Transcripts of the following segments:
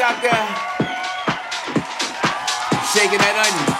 out there shaking that onion.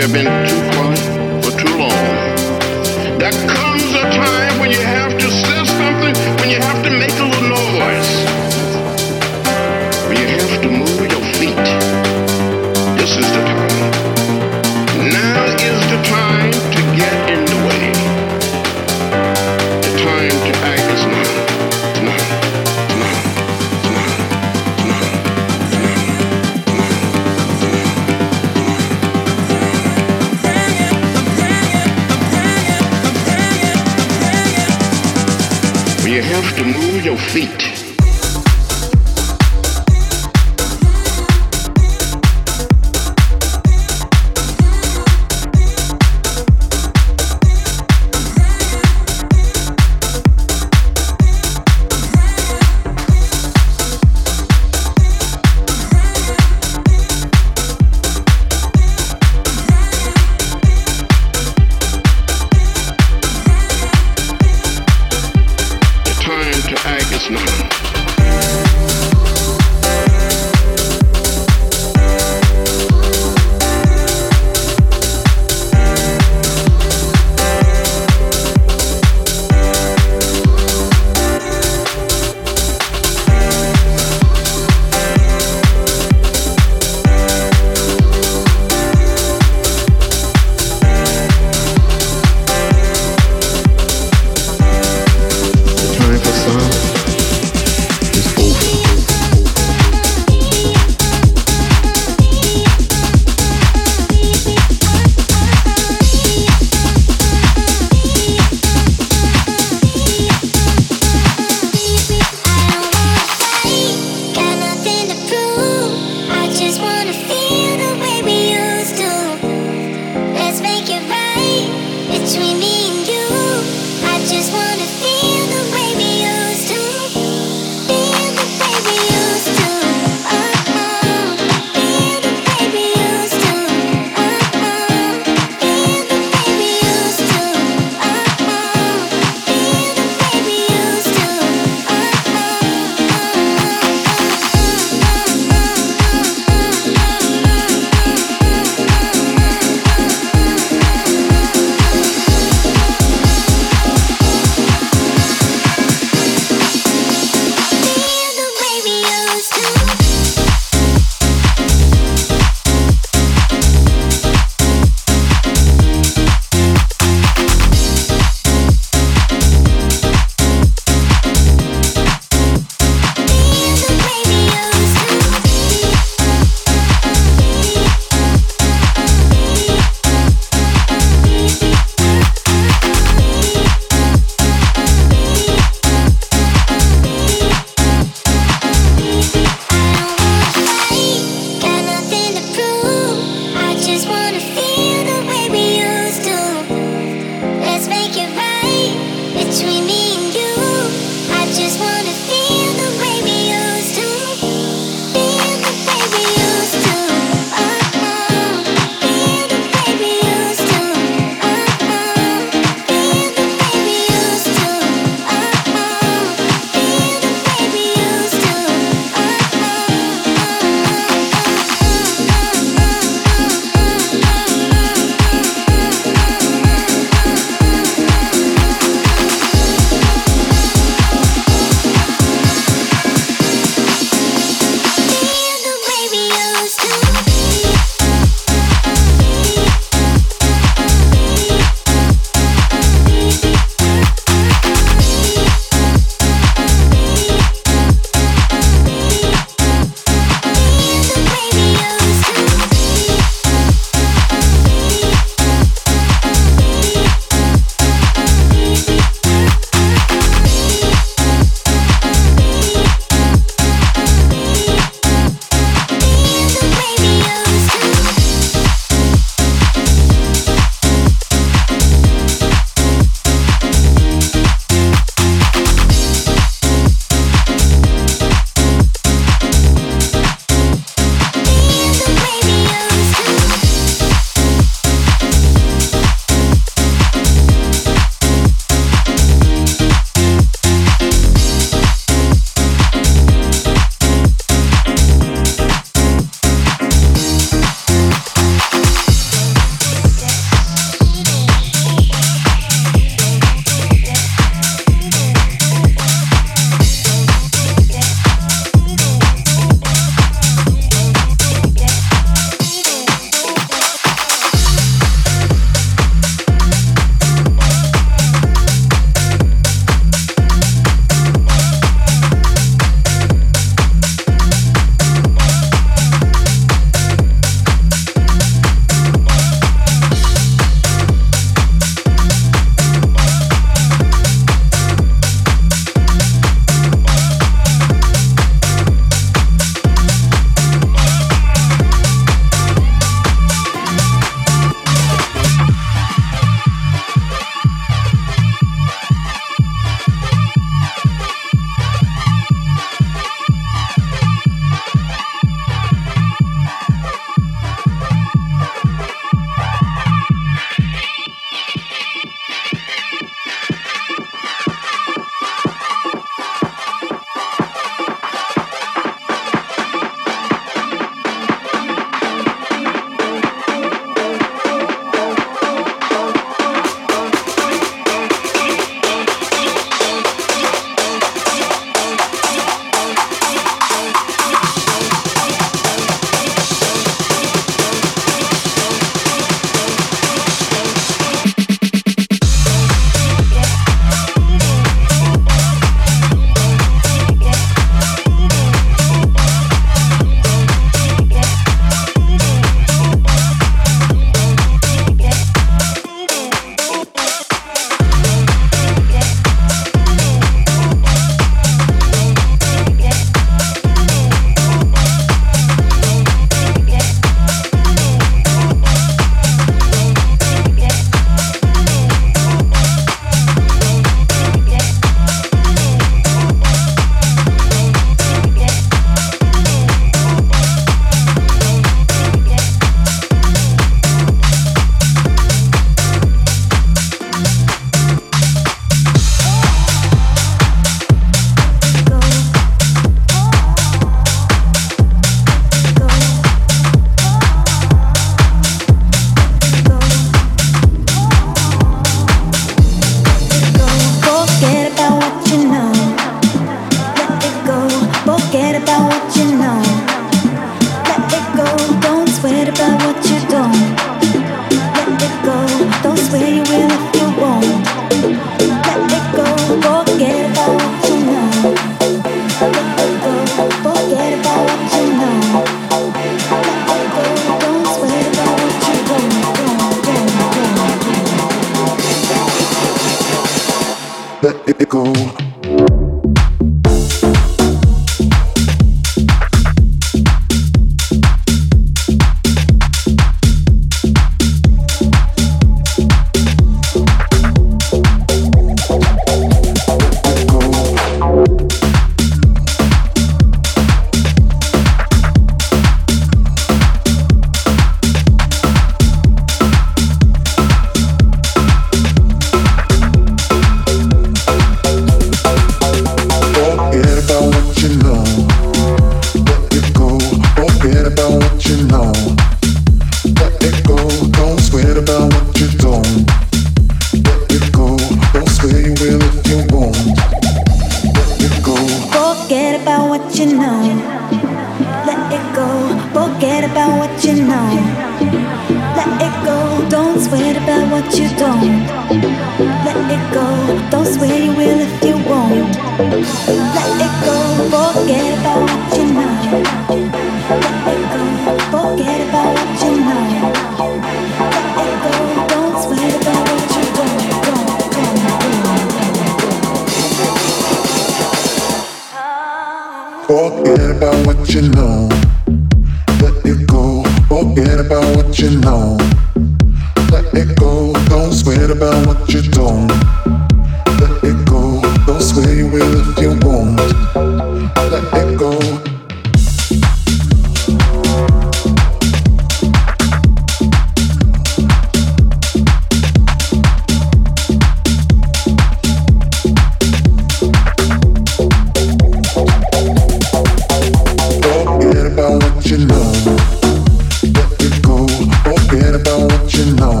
sweat about what you know.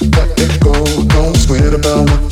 Let it go, don't sweat about what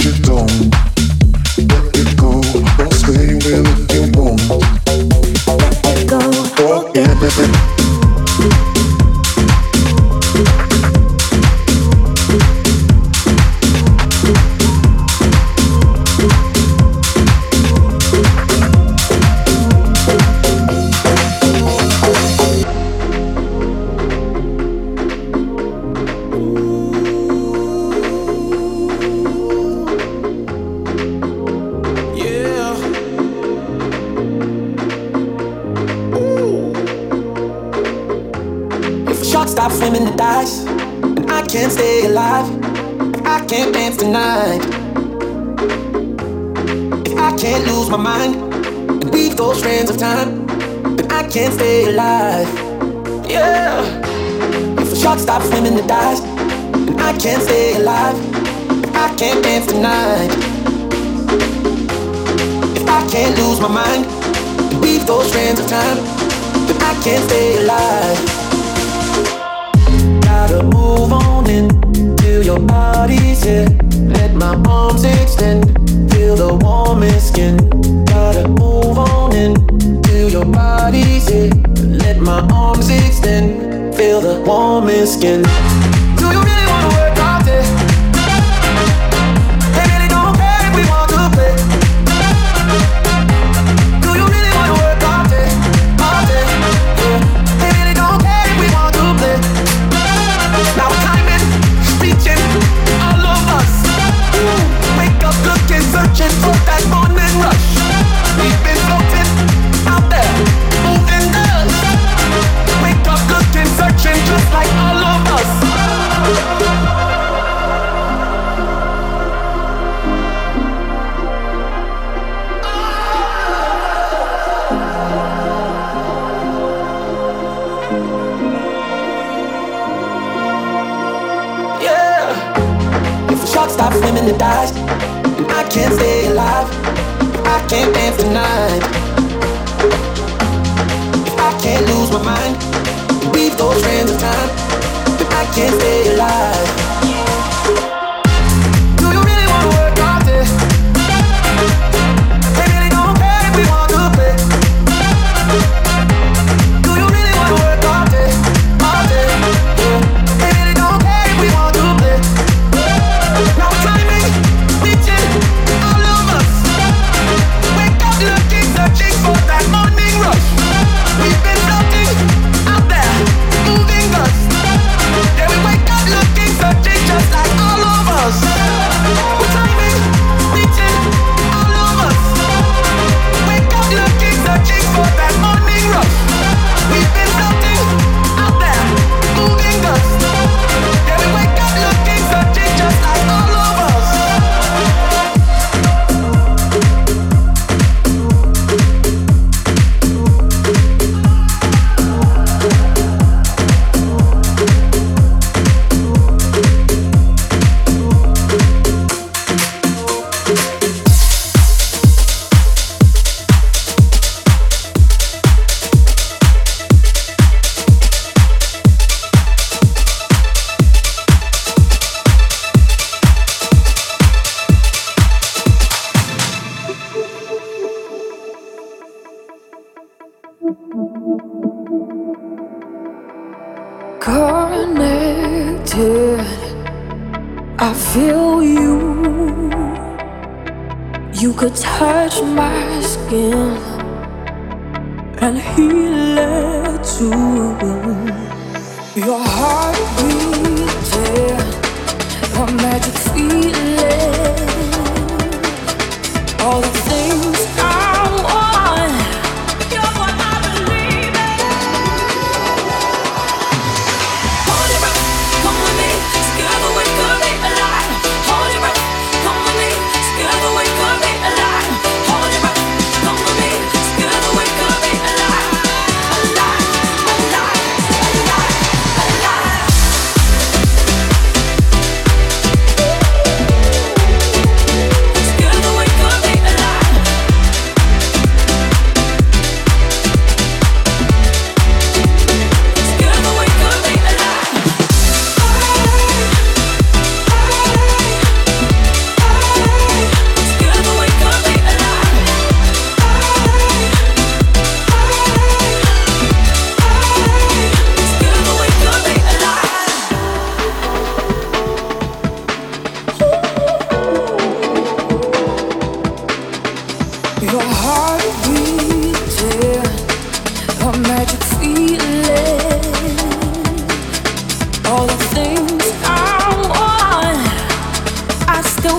listen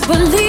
don't believe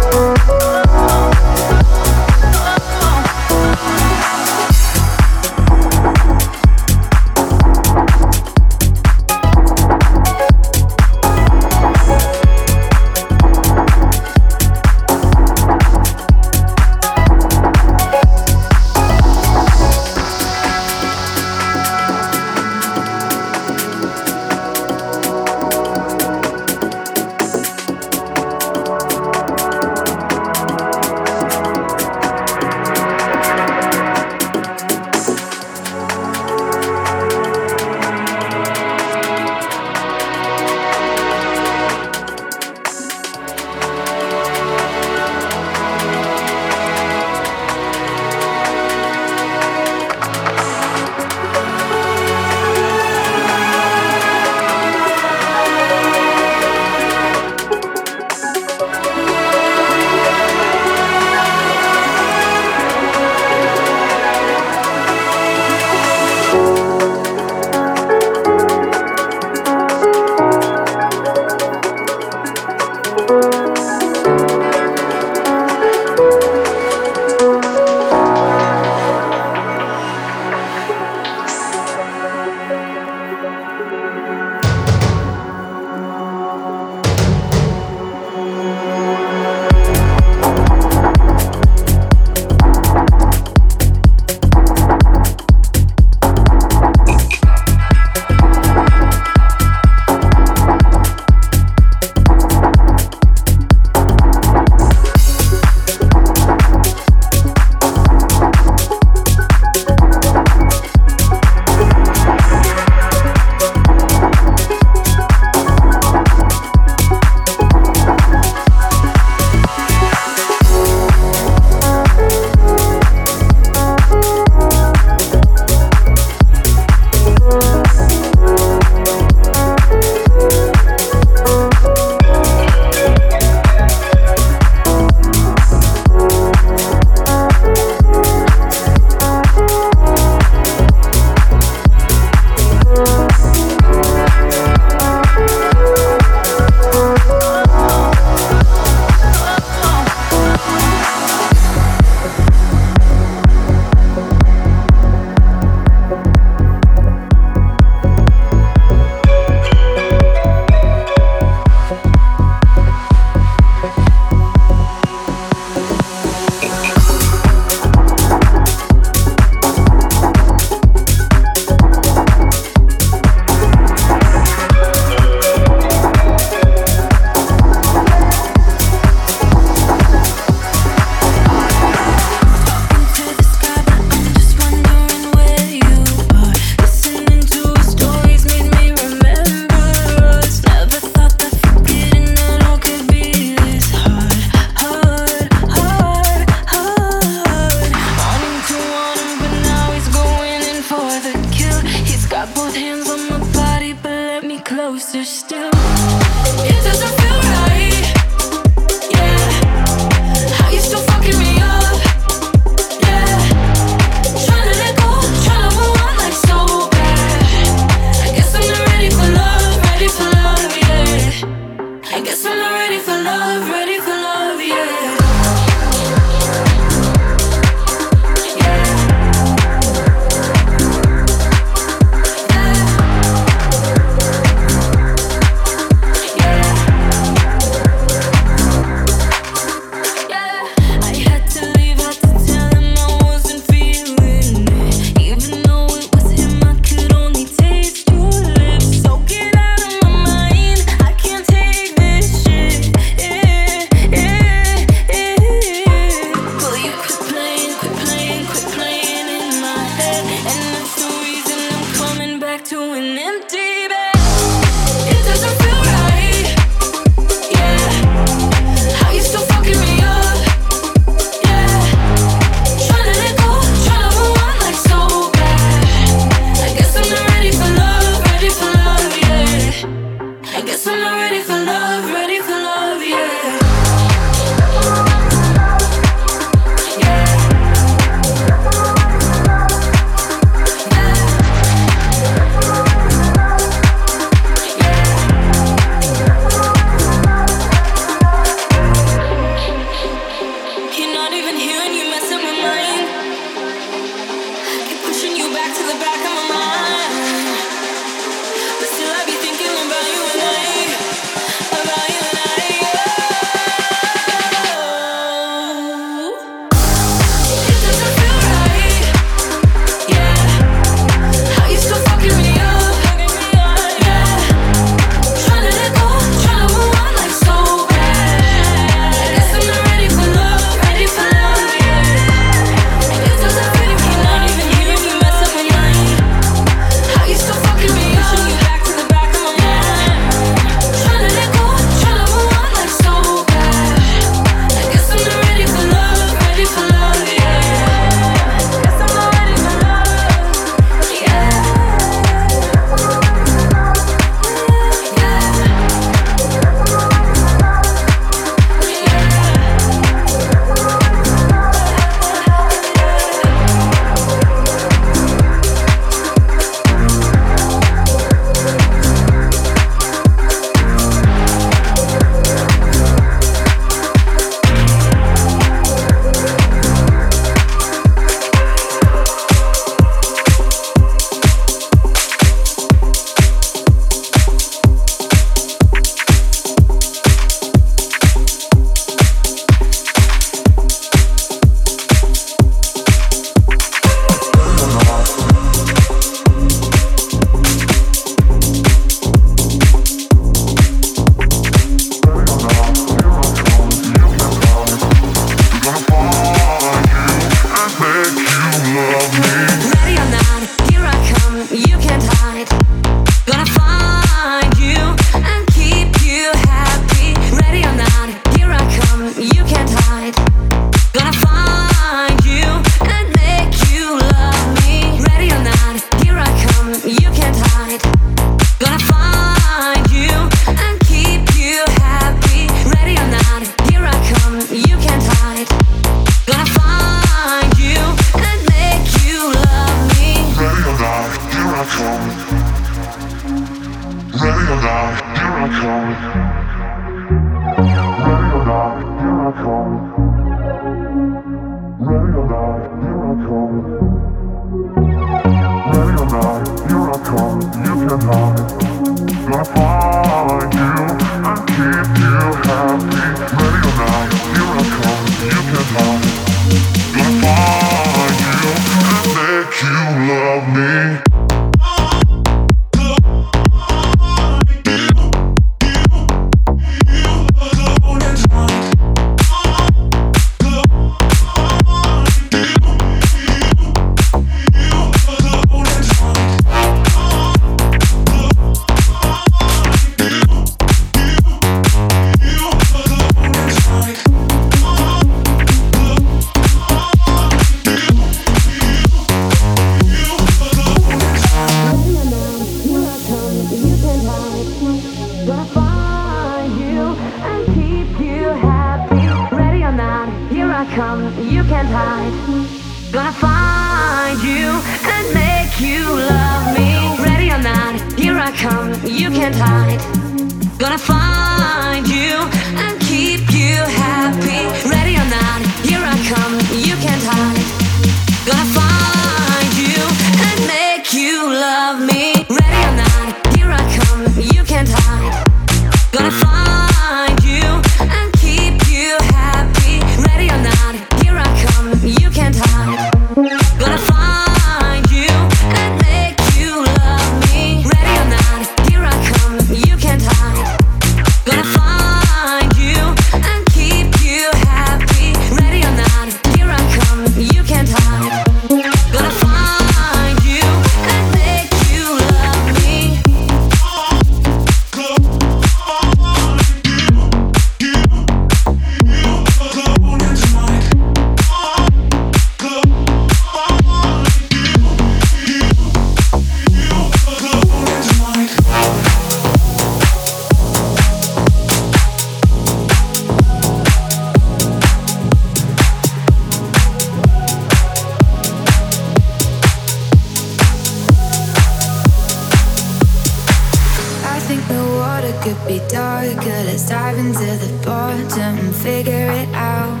be darker. Let's dive into the bottom and figure it out.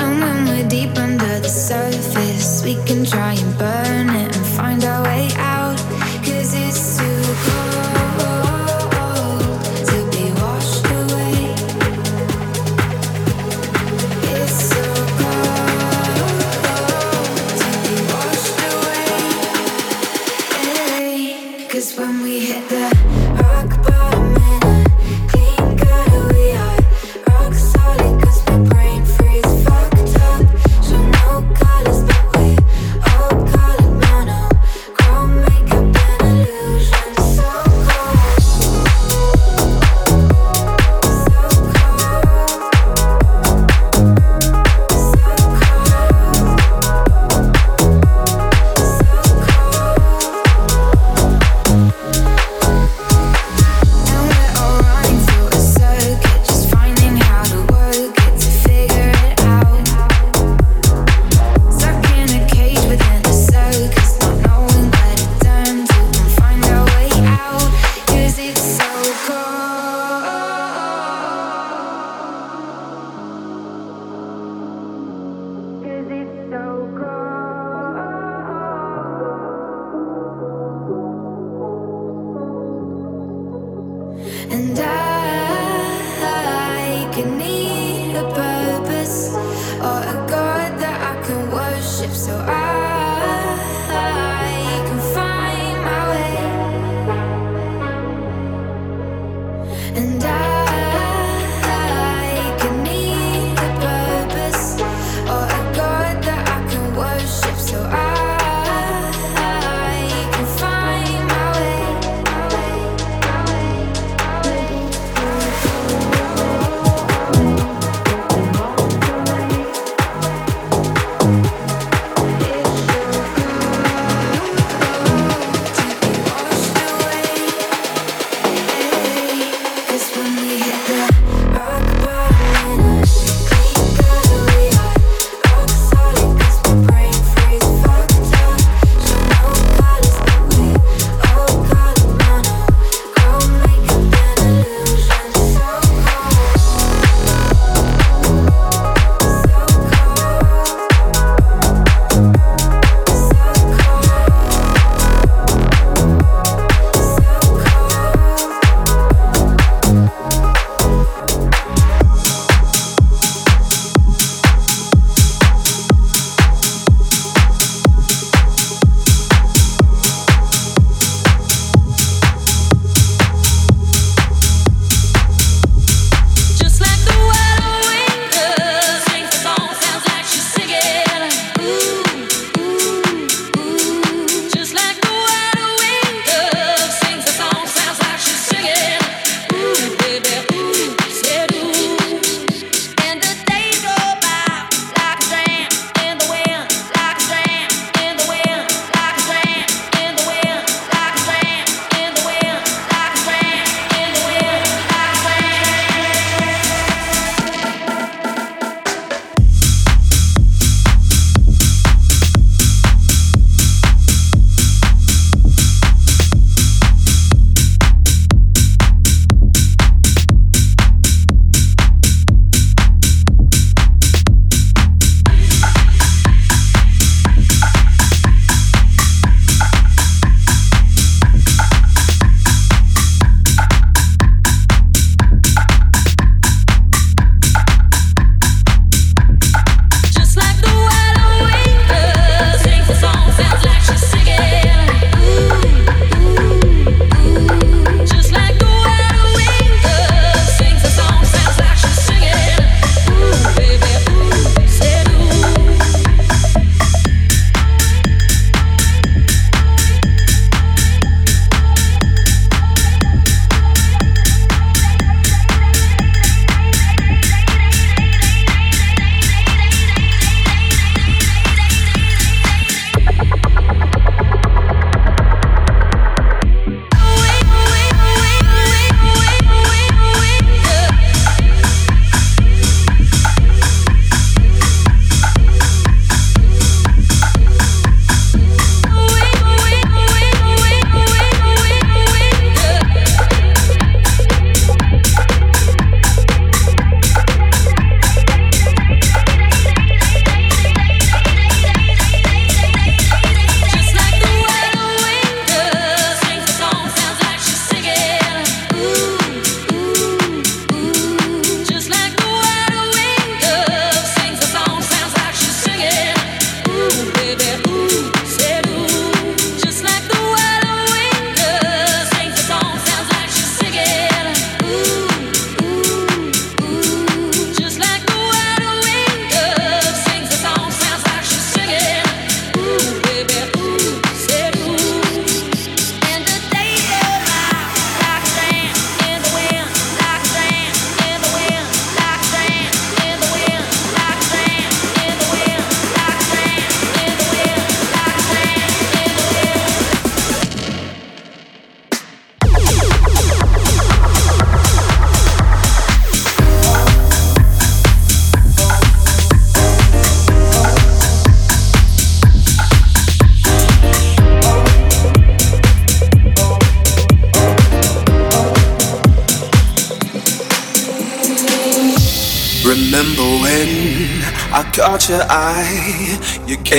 And when we're deep under the surface, we can try and burn it and find out. And I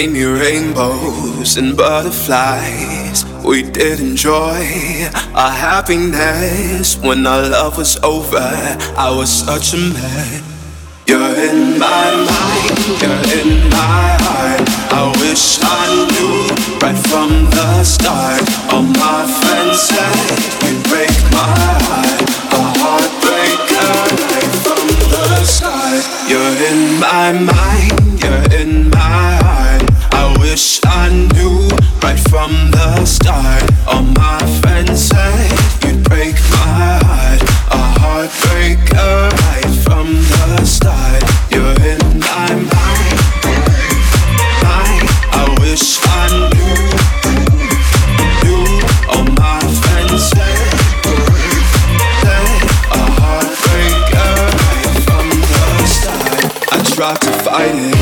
Gave me rainbows and butterflies. We did enjoy our happiness. When our love was over, I was such a mess. You're in my mind, you're in my heart. I wish I knew right from the start. All my friends All my friends say you'd break my heart, a heartbreaker right from the start. You're in my mind, mind. I wish I knew, knew. All my friends a heartbreaker right from the start. I tried to fight it,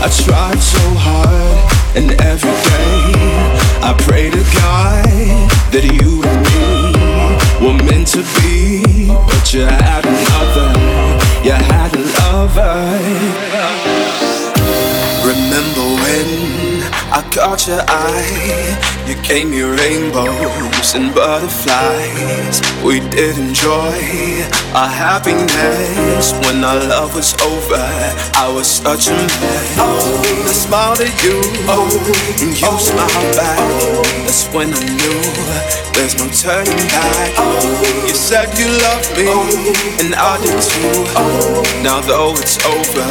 I tried so hard, and every day I pray to God that you and me were meant to be, but you had another, you had a lover. Remember when I caught your eye? You gave me rainbows and butterflies. We did enjoy our happiness. When our love was over, I was such a mess. Oh, I smiled at you, oh, and you smiled back. That's when I knew there's no turning back. Oh, You said you loved me, oh, and I did too. Oh, Now though it's over,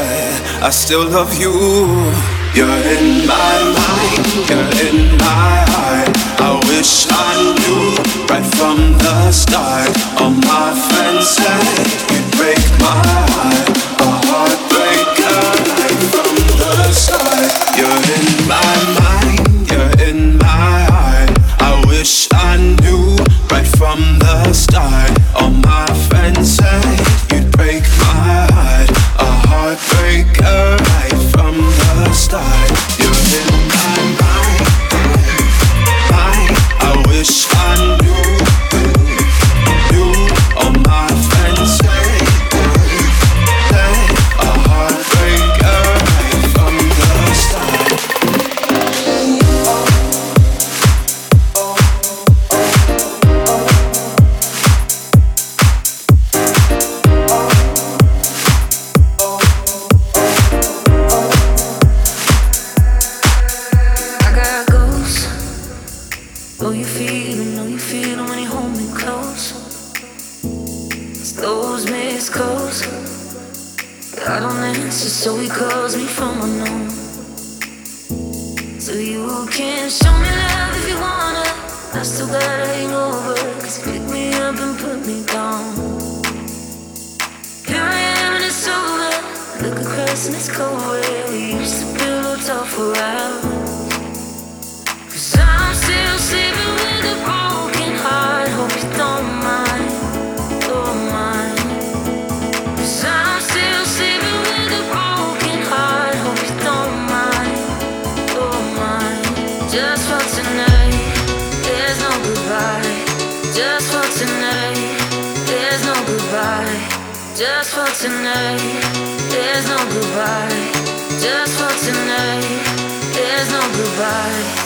I still love you. You're in my mind, you're in my heart. I wish I knew right from the start. All my you'd break my heart, a heartbreaker right from the start. You're in my mind, you're in my heart. I wish I knew right from the start. My Know you feel 'em, know you feel when you hold me close. It's those missed calls. I don't answer, so he calls me from unknown. So you can show me love if you wanna. I still gotta hangover, cause pick me up and put me down. Here I am and it's over. Look across and it's cold where we used to pillow talk for hours. Just for tonight, there's no goodbye. Just for tonight, there's no goodbye.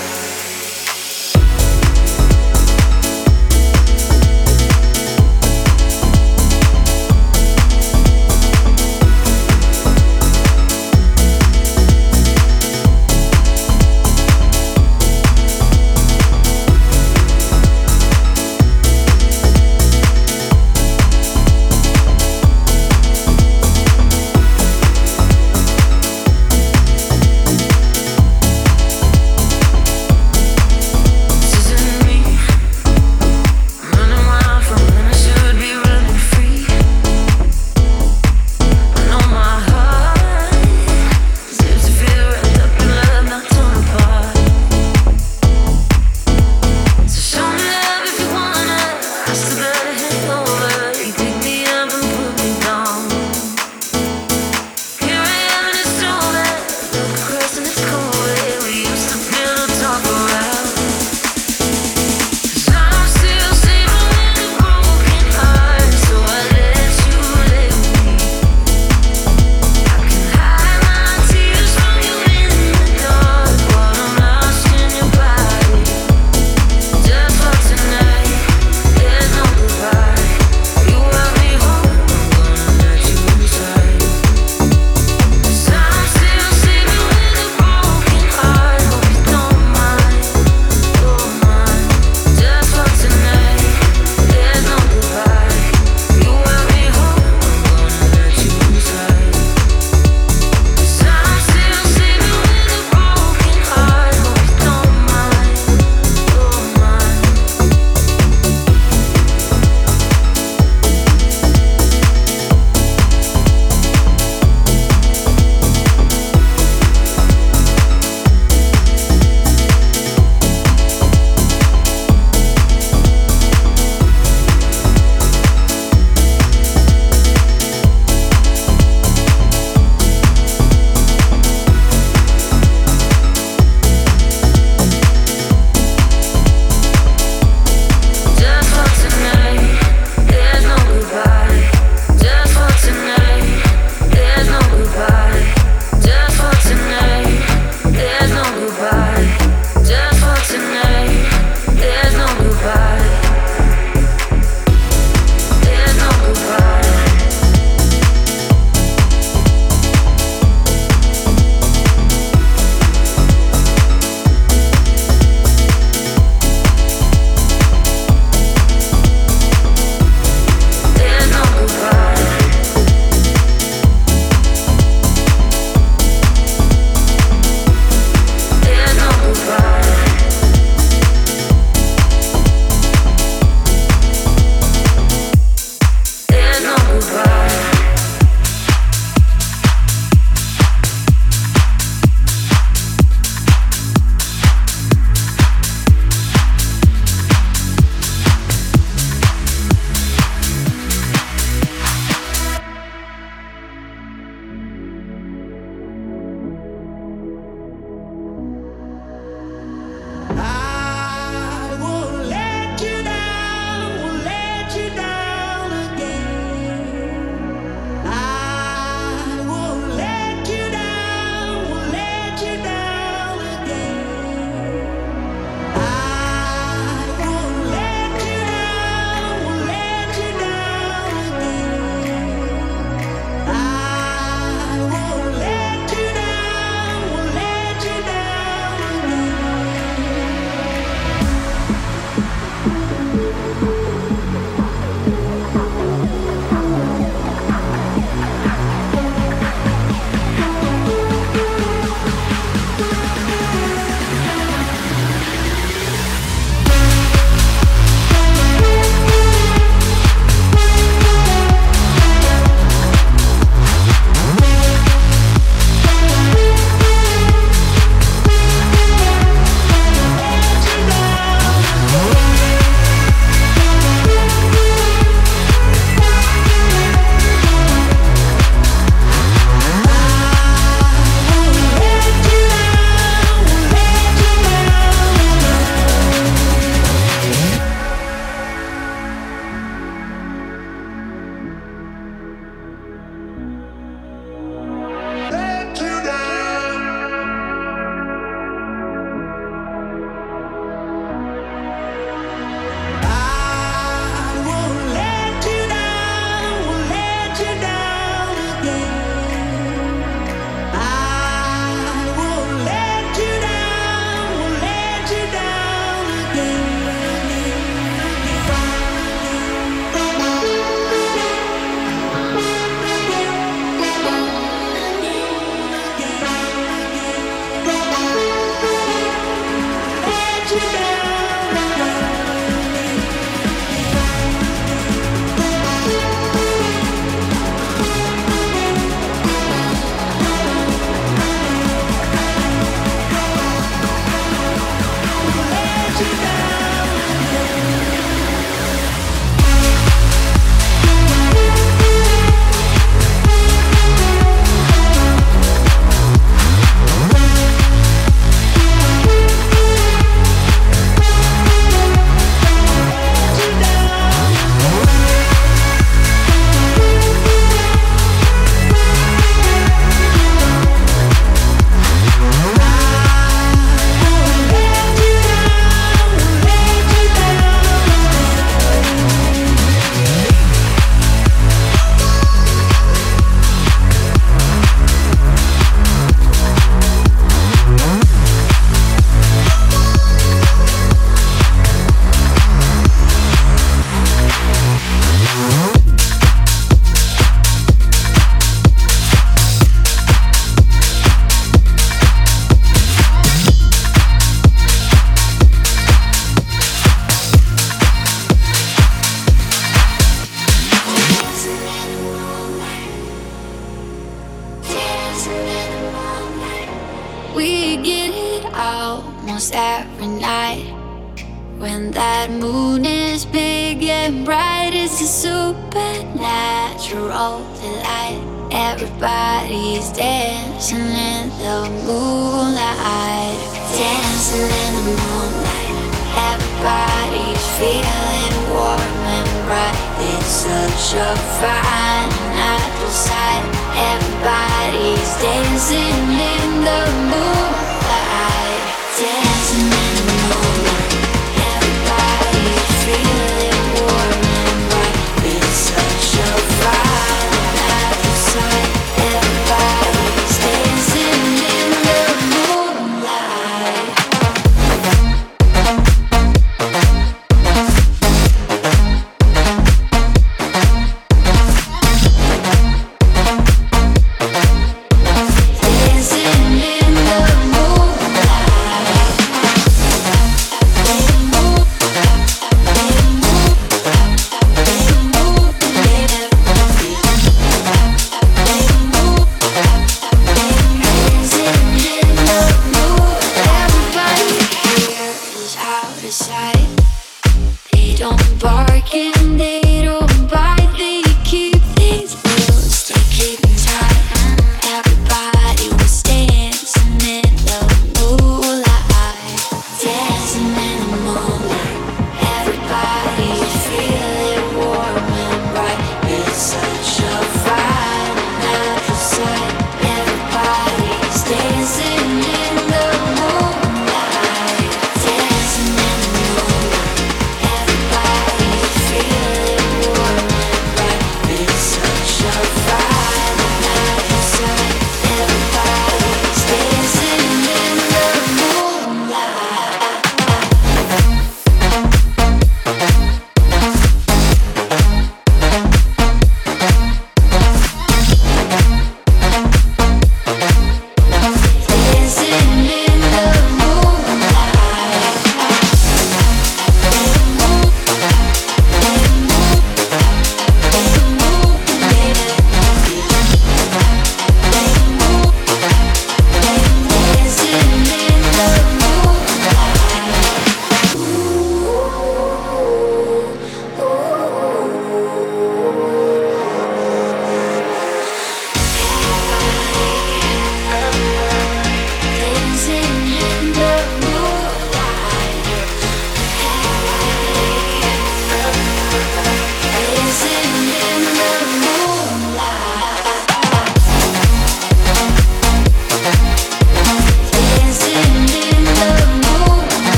They don't bark and they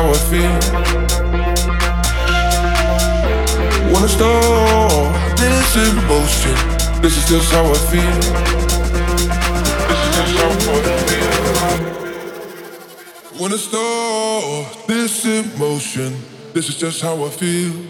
how I feel. Wanna stop this emotion, this is just how I feel. This is just how I feel. Wanna stop this emotion, this is just how I feel.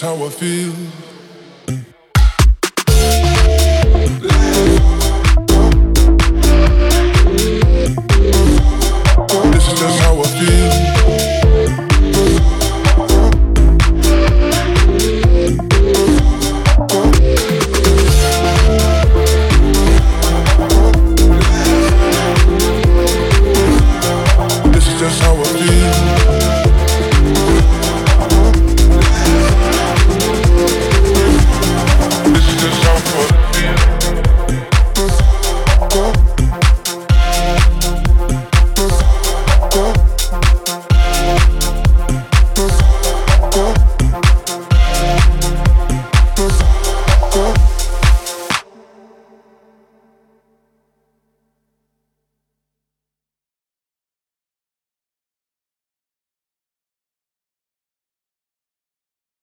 How I feel.